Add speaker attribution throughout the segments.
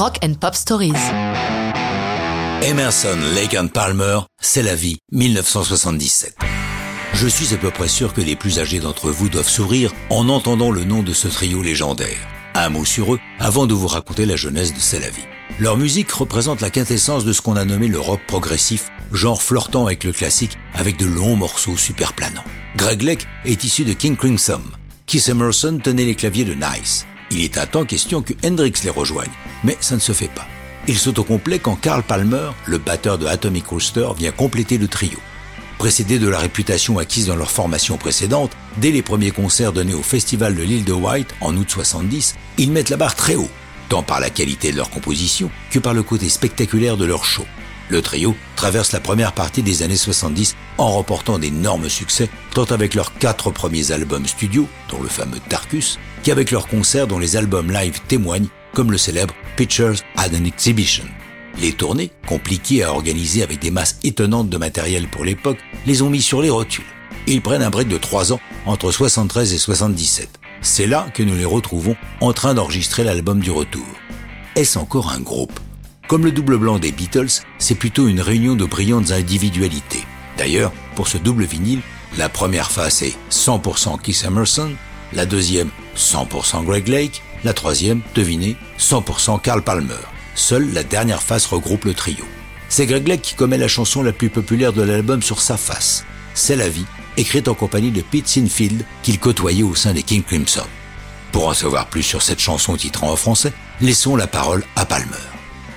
Speaker 1: Rock and Pop Stories.
Speaker 2: Emerson, Lake and Palmer, C'est la vie, 1977. Je suis à peu près sûr que les plus âgés d'entre vous doivent sourire en entendant le nom de ce trio légendaire. Un mot sur eux avant de vous raconter la jeunesse de C'est la vie. Leur musique représente la quintessence de ce qu'on a nommé le rock progressif, genre flirtant avec le classique avec de longs morceaux super planants. Greg Lake est issu de King Crimson. Keith Emerson tenait les claviers de Nice. Il est un temps question que Hendrix les rejoigne, mais ça ne se fait pas. Il s'autocomplet quand Carl Palmer, le batteur de Atomic Rooster, vient compléter le trio. Précédé de la réputation acquise dans leur formation précédente, dès les premiers concerts donnés au festival de l'île de White en août 70, ils mettent la barre très haut, tant par la qualité de leur composition que par le côté spectaculaire de leur show. Le trio traverse la première partie des années 70 en remportant d'énormes succès, tant avec leurs quatre premiers albums studio, dont le fameux Tarkus, qu'avec leurs concerts dont les albums live témoignent, comme le célèbre Pictures at an Exhibition. Les tournées, compliquées à organiser avec des masses étonnantes de matériel pour l'époque, les ont mis sur les rotules. Ils prennent un break de 3 ans entre 73 et 77. C'est là que nous les retrouvons en train d'enregistrer l'album du retour. Est-ce encore un groupe? Comme le double blanc des Beatles, c'est plutôt une réunion de brillantes individualités. D'ailleurs, pour ce double vinyle, la première face est 100% Keith Emerson, la deuxième 100% Greg Lake, la troisième, devinez, 100% Carl Palmer. Seule la dernière face regroupe le trio. C'est Greg Lake qui commet la chanson la plus populaire de l'album sur sa face. C'est la vie, écrite en compagnie de Pete Sinfield qu'il côtoyait au sein des King Crimson. Pour en savoir plus sur cette chanson titrant en français, laissons la parole à Palmer.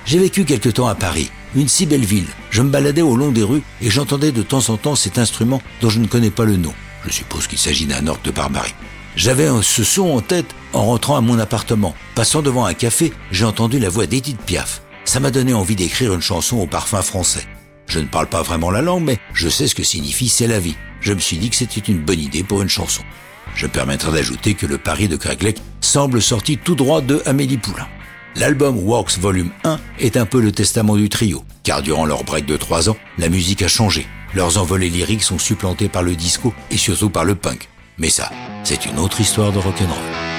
Speaker 2: J'ai vécu quelque temps à Paris, une si belle ville. Je me baladais au long des rues et j'entendais de temps en temps cet instrument dont je ne connais pas le nom. Je suppose qu'il s'agit d'un orgue de barbarie. J'avais ce son en tête en rentrant à mon appartement. Passant devant un café, j'ai entendu la voix d'Edith Piaf. Ça m'a donné envie d'écrire une chanson au parfum français. Je ne parle pas vraiment la langue, mais je sais ce que signifie c'est la vie. Je me suis dit que c'était une bonne idée pour une chanson. Je me permettrai d'ajouter que le pari de Craig semble sorti tout droit de Amélie Poulain. L'album Works Volume 1 est un peu le testament du trio, car durant leur break de 3 ans, la musique a changé. Leurs envolées lyriques sont supplantés par le disco et surtout par le punk. Mais ça, c'est une autre histoire de rock'n'roll.